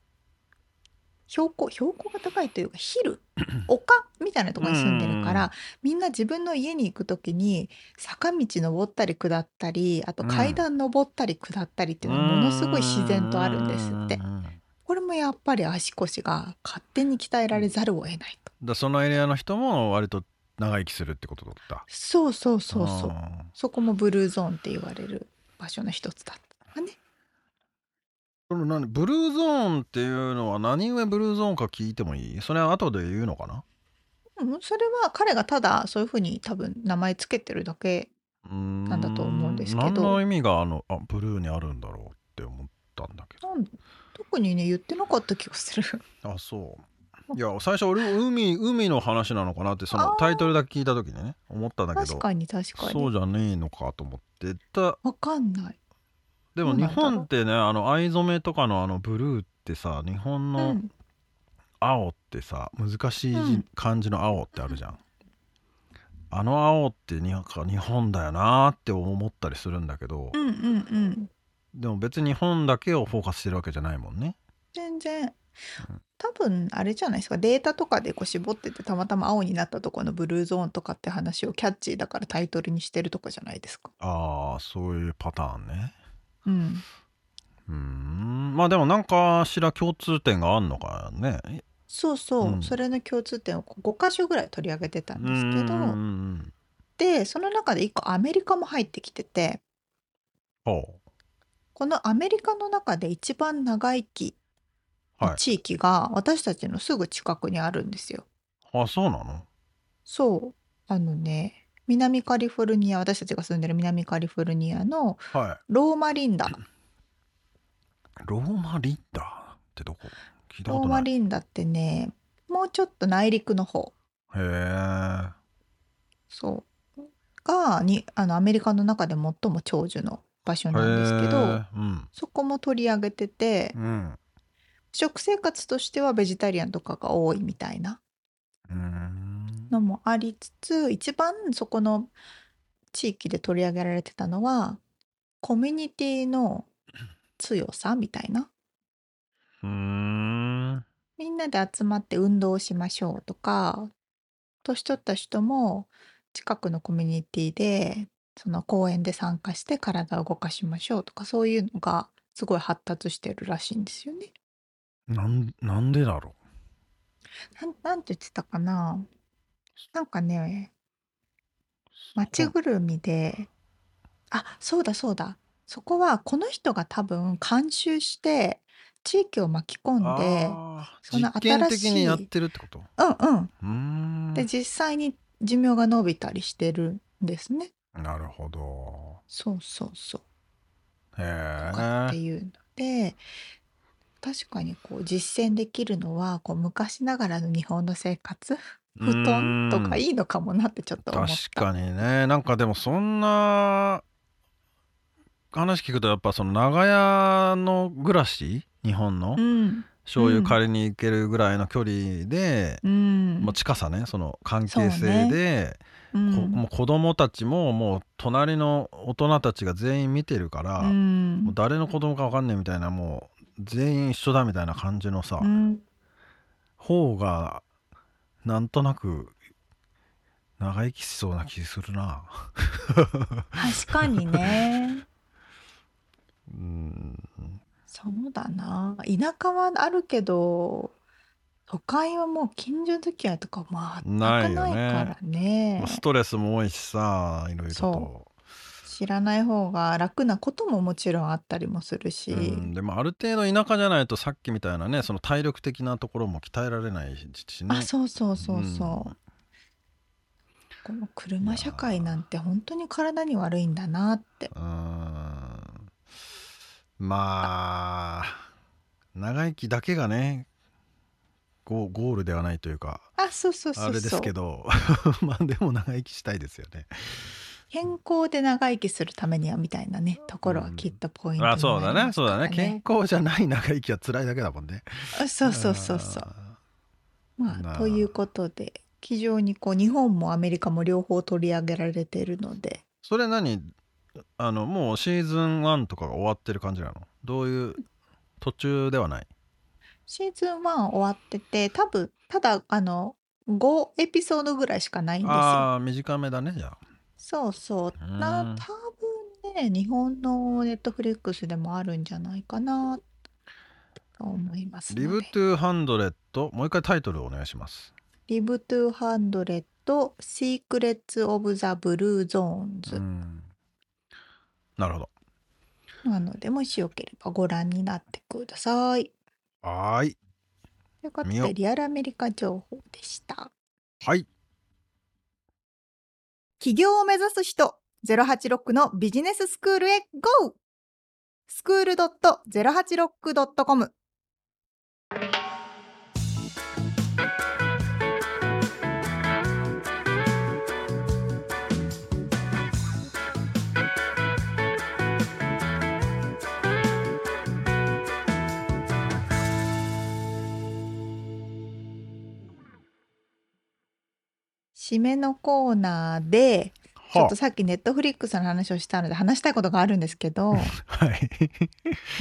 [SPEAKER 1] 標高標高が高いというかヒル 丘みたいなところに住んでるから、
[SPEAKER 2] うん
[SPEAKER 1] みんな自分の家に行く時に坂道登ったり下ったりあと階段登ったり下ったりっていうのがものすごい自然とあるんですって。
[SPEAKER 2] うんうんうんうん
[SPEAKER 1] これもやっぱり足腰が勝手に鍛えられざるを得ないと。
[SPEAKER 2] だそのエリアの人も割と長生きするってことだった。
[SPEAKER 1] そうそうそうそう。
[SPEAKER 2] あ
[SPEAKER 1] そこもブルーゾーンって言われる場所の一つだったわね。
[SPEAKER 2] その何ブルーゾーンっていうのは何故ブルーゾーンか聞いてもいい？それは後で言うのかな？
[SPEAKER 1] うんそれは彼がただそういうふうに多分名前つけてるだけ
[SPEAKER 2] な
[SPEAKER 1] なんだと思うんですけど。
[SPEAKER 2] 何の意味があのあブルーにあるんだろうって思ったんだけ
[SPEAKER 1] なん特にね言ってなかった気がする。
[SPEAKER 2] どあそう。いや最初俺海海の話なのかなってそのタイトルだけ聞いた時にね思ったんだけど
[SPEAKER 1] 確かに確かに。
[SPEAKER 2] そうじゃねえのかと思ってた。
[SPEAKER 1] わかんない。
[SPEAKER 2] でも日本ってねあの藍染めとかのあのブルーってさ日本
[SPEAKER 1] う
[SPEAKER 2] の
[SPEAKER 1] ん。
[SPEAKER 2] 青ってさ難しい
[SPEAKER 1] うん。
[SPEAKER 2] 漢字の青ってあるじゃん、あの青ってなんか日本だよなーって思ったりするんだけど、
[SPEAKER 1] うんうんうん
[SPEAKER 2] でも別に日本だけをフォーカスしてるわけじゃないもんね。
[SPEAKER 1] 全然。多分あれじゃないですか。データとかでこう絞っててたまたま青になったところのブルーゾーンとかって話をキャッチーだからタイトルにしてるとかじゃないですか。
[SPEAKER 2] ああそういうパターンね。
[SPEAKER 1] うん。
[SPEAKER 2] うーん。まあでもなんかしら共通点があんのかね。
[SPEAKER 1] そうそう、
[SPEAKER 2] うん。
[SPEAKER 1] それの共通点を5箇所ぐらい取り上げてたんですけど。でその中で1個アメリカも入ってきてて。
[SPEAKER 2] ほ
[SPEAKER 1] このアメリカの中で一番長生き地域が私たちのすぐ近くにあるんですよ。
[SPEAKER 2] あそうなの？
[SPEAKER 1] そう。あのね南カリフォルニア私たちが住んでる南カリフォルニアの
[SPEAKER 2] はい。
[SPEAKER 1] ローマリンダ。
[SPEAKER 2] ローマリッダ？ーってどこ？聞いた
[SPEAKER 1] ロー
[SPEAKER 2] ことない。
[SPEAKER 1] マリンダってねもうちょっと内陸の方。
[SPEAKER 2] へえ
[SPEAKER 1] そう。がにあのアメリカの中で最も長寿の場所なんですけど
[SPEAKER 2] うん。
[SPEAKER 1] そこも取り上げてて
[SPEAKER 2] うん
[SPEAKER 1] 食生活としてはベジタリアンとかが多いみたいなのもありつつ一番そこの地域で取り上げられてたのはコミュニティの強さみたいな。みんなで集まって運動をしましょうとか年取った人も近くのコミュニティでその公園で参加して体を動かしましょうとかそういうのがすごい発達してるらしいんですよね。
[SPEAKER 2] なんなんでだろ
[SPEAKER 1] なんなんて言ってたかな？なんかね
[SPEAKER 2] う
[SPEAKER 1] 街ぐるみであそうだそうだ。そこはこの人が多分監修して地域を巻き込んでその
[SPEAKER 2] 実験
[SPEAKER 1] 新しい
[SPEAKER 2] 的にやってるってこと？
[SPEAKER 1] うんうん。
[SPEAKER 2] うーん。
[SPEAKER 1] で実際に寿命が伸びたりしてるんですね。
[SPEAKER 2] なるほど。
[SPEAKER 1] そうそうそう。
[SPEAKER 2] へ
[SPEAKER 1] とかって
[SPEAKER 2] え
[SPEAKER 1] いうので確かにこう実践できるのはこう昔ながらの日本の生活？布団とかいいのかもなってちょっと思った。
[SPEAKER 2] 確かにね。なんかでもそんな話聞くとやっぱその長屋の暮らし？日本の？
[SPEAKER 1] うん
[SPEAKER 2] 醤油借りに行けるぐらいの距離で、
[SPEAKER 1] うん。
[SPEAKER 2] まあ、近さねその関係性で、
[SPEAKER 1] うん。
[SPEAKER 2] こもう子供たちももう隣の大人たちが全員見てるから、
[SPEAKER 1] うん。
[SPEAKER 2] もう誰の子供か分かんねえみたいなもう全員一緒だみたいな感じのさ、
[SPEAKER 1] うん。
[SPEAKER 2] 方がなんとなく長生きしそうな気するな。
[SPEAKER 1] 確かにね。
[SPEAKER 2] うん
[SPEAKER 1] そうだな。田舎はあるけど都会はもう近所付き合いとかまあなくないからね。
[SPEAKER 2] まあストレスも多いしさいろいろと。
[SPEAKER 1] そ。知らない方が楽なことももちろんあったりもするし、
[SPEAKER 2] うん、でもある程度田舎じゃないとさっきみたいなねその体力的なところも鍛えられないしね。
[SPEAKER 1] あそうそうそうそう、この車社会なんて本当に体に悪いんだなって。
[SPEAKER 2] うーんまあ長生きだけがねゴゴールではないというか
[SPEAKER 1] あそうそうそうそう。
[SPEAKER 2] あれですけど まあでも長生きしたいですよね。
[SPEAKER 1] 健康で長生きするためにはみたいなねところはきっとポイントにな
[SPEAKER 2] あそうだねそうだね健康じゃない長生きは辛いだけだもんね。
[SPEAKER 1] あそうそうそうそう。
[SPEAKER 2] あ
[SPEAKER 1] ま
[SPEAKER 2] あ。
[SPEAKER 1] ということで非常にこう日本もアメリカも両方取り上げられているので。
[SPEAKER 2] それ何あのもうシーズン1とかが終わってる感じなの？どういう途中ではない？
[SPEAKER 1] シーズン1終わってて多分ただあの5エピソードぐらいしかないんですよ。
[SPEAKER 2] ああ短めだねじゃあ。
[SPEAKER 1] そうそう。な多分ね日本のネットフリックスでもあるんじゃないかなと思います
[SPEAKER 2] Live to Hundredもう一回タイトルお願いします。
[SPEAKER 1] Live to Hundred Secrets of the Blue Zones
[SPEAKER 2] うんなるほど
[SPEAKER 1] なのでもしよければご覧になってください。
[SPEAKER 2] はーい
[SPEAKER 1] ということ
[SPEAKER 2] 見よう
[SPEAKER 1] でリアルアメリカ情報でした。
[SPEAKER 2] はい
[SPEAKER 1] 起業を目指す人086のビジネススクールへ GO! スクール .086.com 締めのコーナーでちょっ
[SPEAKER 2] は
[SPEAKER 1] とさっきネットフリックスの話をしたので話したいことがあるんですけど、
[SPEAKER 2] はい。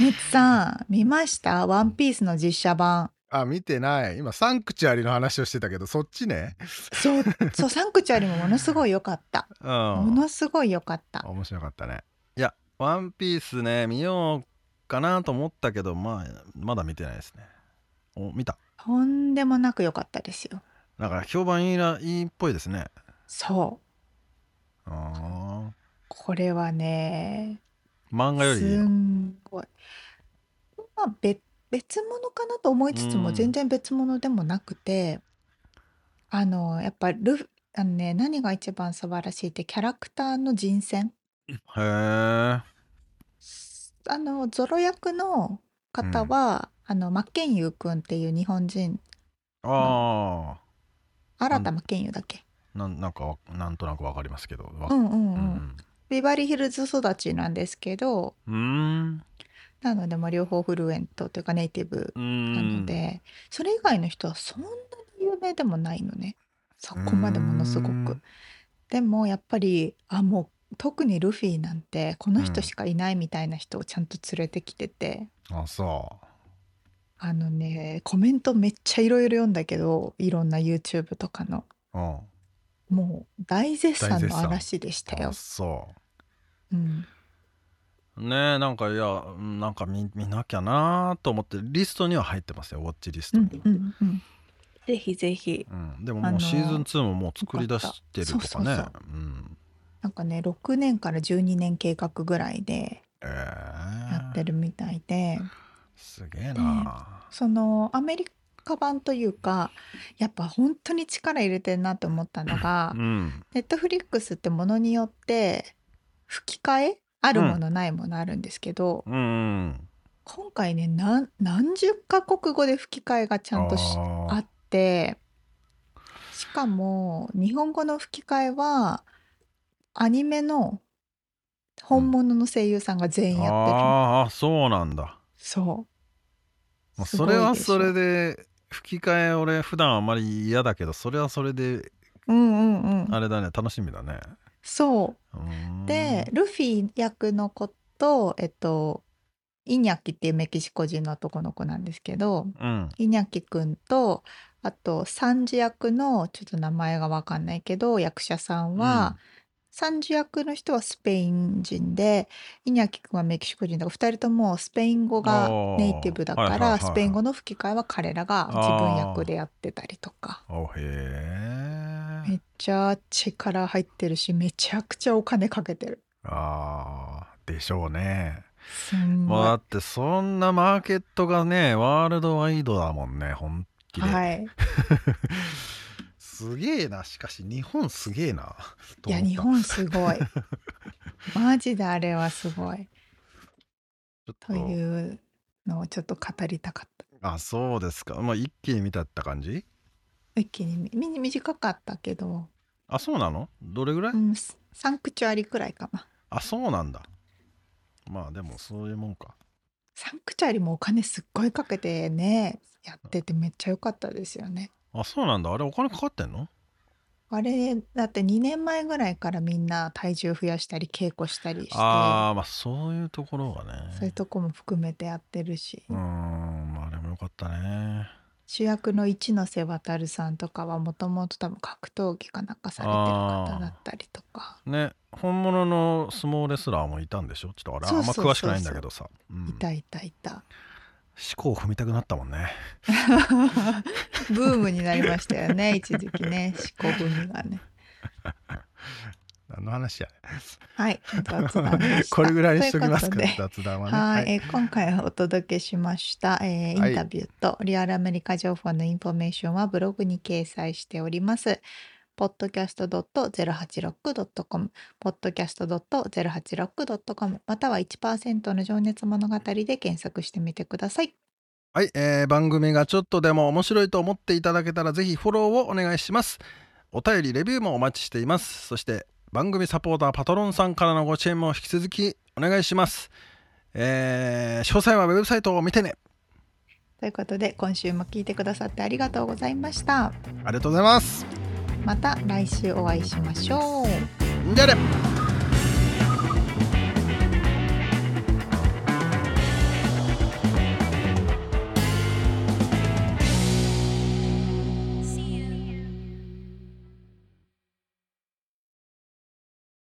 [SPEAKER 1] ミツさん見ました？ワンピースの実写版。
[SPEAKER 4] あ見てない。今サンクチュアリの話をしてたけどそっちね。
[SPEAKER 1] そう、そう、サンクチュアリもものすごい良かった。
[SPEAKER 2] うん。
[SPEAKER 1] ものすごい良かった。
[SPEAKER 4] 面白かったね。
[SPEAKER 2] いやワンピースね見ようかなと思ったけどまあまだ見てないですね。お見た。
[SPEAKER 1] とんでもなく良かったですよ。
[SPEAKER 2] なんか評判いいらいいっぽいですね。
[SPEAKER 1] そう。
[SPEAKER 2] あ
[SPEAKER 1] これはね、
[SPEAKER 2] ー漫画よりいい
[SPEAKER 1] す
[SPEAKER 2] の
[SPEAKER 1] んごい。まあ、別別物かなと思いつつ
[SPEAKER 2] うん。
[SPEAKER 1] も全然別物でもなくて、あの、やっぱルフ、あのね、何が一番素晴らしいってキャラクターの人選？
[SPEAKER 2] へえ
[SPEAKER 1] あのゾロ役の方は、あの真剣佑君っていう日本人
[SPEAKER 2] あ
[SPEAKER 1] 新田真剣佑だっけ。
[SPEAKER 2] あなんなんかわなんとなくわかりますけど。わ
[SPEAKER 1] うんうんうん、
[SPEAKER 2] うん
[SPEAKER 1] ビバリーヒルズ育ちなんですけど
[SPEAKER 2] うん。
[SPEAKER 1] なのでまあ両方フルエントというかネイティブ
[SPEAKER 2] う
[SPEAKER 1] な
[SPEAKER 2] ん
[SPEAKER 1] ので、それ以外の人はそんなに有名でもないのね。そこまでものすごく。
[SPEAKER 4] うん。
[SPEAKER 1] でもやっぱりあもう特にルフィなんてこの人しかいないみたいな人をちゃんと連れてきてて、
[SPEAKER 2] あそ
[SPEAKER 1] あのねコメントめっちゃいろいろ読んだけどいろんな YouTube とかの。
[SPEAKER 2] ううん。
[SPEAKER 1] もう大絶賛の嵐でしたよ。
[SPEAKER 2] あ。そ
[SPEAKER 1] うん、
[SPEAKER 2] うねえなんかいやうんなんか見見なきゃなと思ってリストには入ってますよウォッチリス
[SPEAKER 1] うん
[SPEAKER 2] トに、
[SPEAKER 1] うんうんぜひぜひ。
[SPEAKER 2] うん。でも
[SPEAKER 1] あの
[SPEAKER 2] もうシーズン2ももう作り出してるとかね。
[SPEAKER 1] そう
[SPEAKER 2] ん。
[SPEAKER 1] なんかね6年から12年計画ぐらいで
[SPEAKER 2] え
[SPEAKER 1] やってるみたいで、
[SPEAKER 2] すげえな、
[SPEAKER 1] そのアメリカ版というかやっぱ本当に力入れてるなって思ったのが
[SPEAKER 2] うん。
[SPEAKER 1] ネットフリックスってものによって吹き替えあるものないものあるんですけど、
[SPEAKER 2] うんうん。
[SPEAKER 1] 今回ね何何十カ国語で吹き替えがちゃんとし
[SPEAKER 2] あ
[SPEAKER 1] ってしかも日本語の吹き替えはアニメの本物の声優さんが全員やってる。の、
[SPEAKER 2] あーあそうなんだ。
[SPEAKER 1] そ
[SPEAKER 2] それはそれで吹き替え俺普段あんまり嫌だけどそれはそれで
[SPEAKER 1] うんうんうん。
[SPEAKER 2] あれだね楽しみだね。
[SPEAKER 1] そう。でルフィ役の子とえっとイニャキっていうメキシコ人の男の子なんですけど
[SPEAKER 2] うん。
[SPEAKER 1] イニャキくんとあとサンジ役のちょっと名前がわかんないけど役者さんは、サンジ役の人はスペイン人でイニャキくんはメキシコ人だから2人ともスペイン語がネイティブだから
[SPEAKER 2] あーはいはいはい。
[SPEAKER 1] スペイン語の吹き替えは彼らが自分役でやってたりとか。
[SPEAKER 2] おへえ
[SPEAKER 1] めっちゃ力入ってるしめちゃくちゃお金かけてる。
[SPEAKER 2] あー。でしょうね。
[SPEAKER 1] すんごい。
[SPEAKER 2] もうだってそんなマーケットがねワールドワイドだもんね本気で、
[SPEAKER 1] はい、
[SPEAKER 4] すげえなしかし日本すげえなと
[SPEAKER 1] いや日本すごい。マジであれはすごい。
[SPEAKER 2] ちょっ
[SPEAKER 1] と。いうのをちょっと語りたかった。
[SPEAKER 2] あそうですか。まあ一気に見たった感じ？
[SPEAKER 1] 一気にみみ短かったけど、
[SPEAKER 2] あそうなの？どれぐらい、
[SPEAKER 1] うん、ササンクチュアリくらいかな。
[SPEAKER 2] あそうなんだ。まあでもそういうもんか。
[SPEAKER 1] サンクチュアリもお金すっごいかけてねやっててめっちゃ良かったですよね
[SPEAKER 2] あそうなんだ。あれお金かかってんの？
[SPEAKER 1] あれだって2年前ぐらいからみんな体重増やしたり稽古したりして。
[SPEAKER 2] ああまあそういうところがね。
[SPEAKER 1] そういうとこも含めてやってるし、
[SPEAKER 2] うーんまああれもよかったね。
[SPEAKER 1] 主役の一ノ瀬渡さんとかはもともと多分格闘技かなんかされてる方だったりとか。
[SPEAKER 2] ね本物の相撲レスラーもいたんでしょ？ちょっとあれあんま
[SPEAKER 1] そうそうそうそう
[SPEAKER 2] 詳しくないんだけどさ、うん。
[SPEAKER 1] いたいたいた
[SPEAKER 2] 四股を踏みたくなったもんね。
[SPEAKER 1] ブームになりましたよね 一時期ね。四股踏みがね。
[SPEAKER 4] 何の話やね
[SPEAKER 1] はい雑談
[SPEAKER 4] これぐらいにしときますか雑談はね。
[SPEAKER 1] はい、
[SPEAKER 4] はい。
[SPEAKER 1] えー今回お届けしました、えー
[SPEAKER 4] はい。
[SPEAKER 1] インタビューとリアルアメリカ情報のインフォメーションはブログに掲載しております。podcast.086.com podcast.086.com または1%の情熱物語で検索してみてください。
[SPEAKER 2] はい、えー番組がちょっとでも面白いと思っていただけたらぜひフォローをお願いします。お便りレビューもお待ちしています。そして番組サポーターパトロンさんからのご支援も引き続きお願いします。えー詳細はウェブサイトを見てね。
[SPEAKER 1] ということで今週も聞いてくださってありがとうございました。
[SPEAKER 4] ありがとうございます
[SPEAKER 1] また来週お会いしましょう。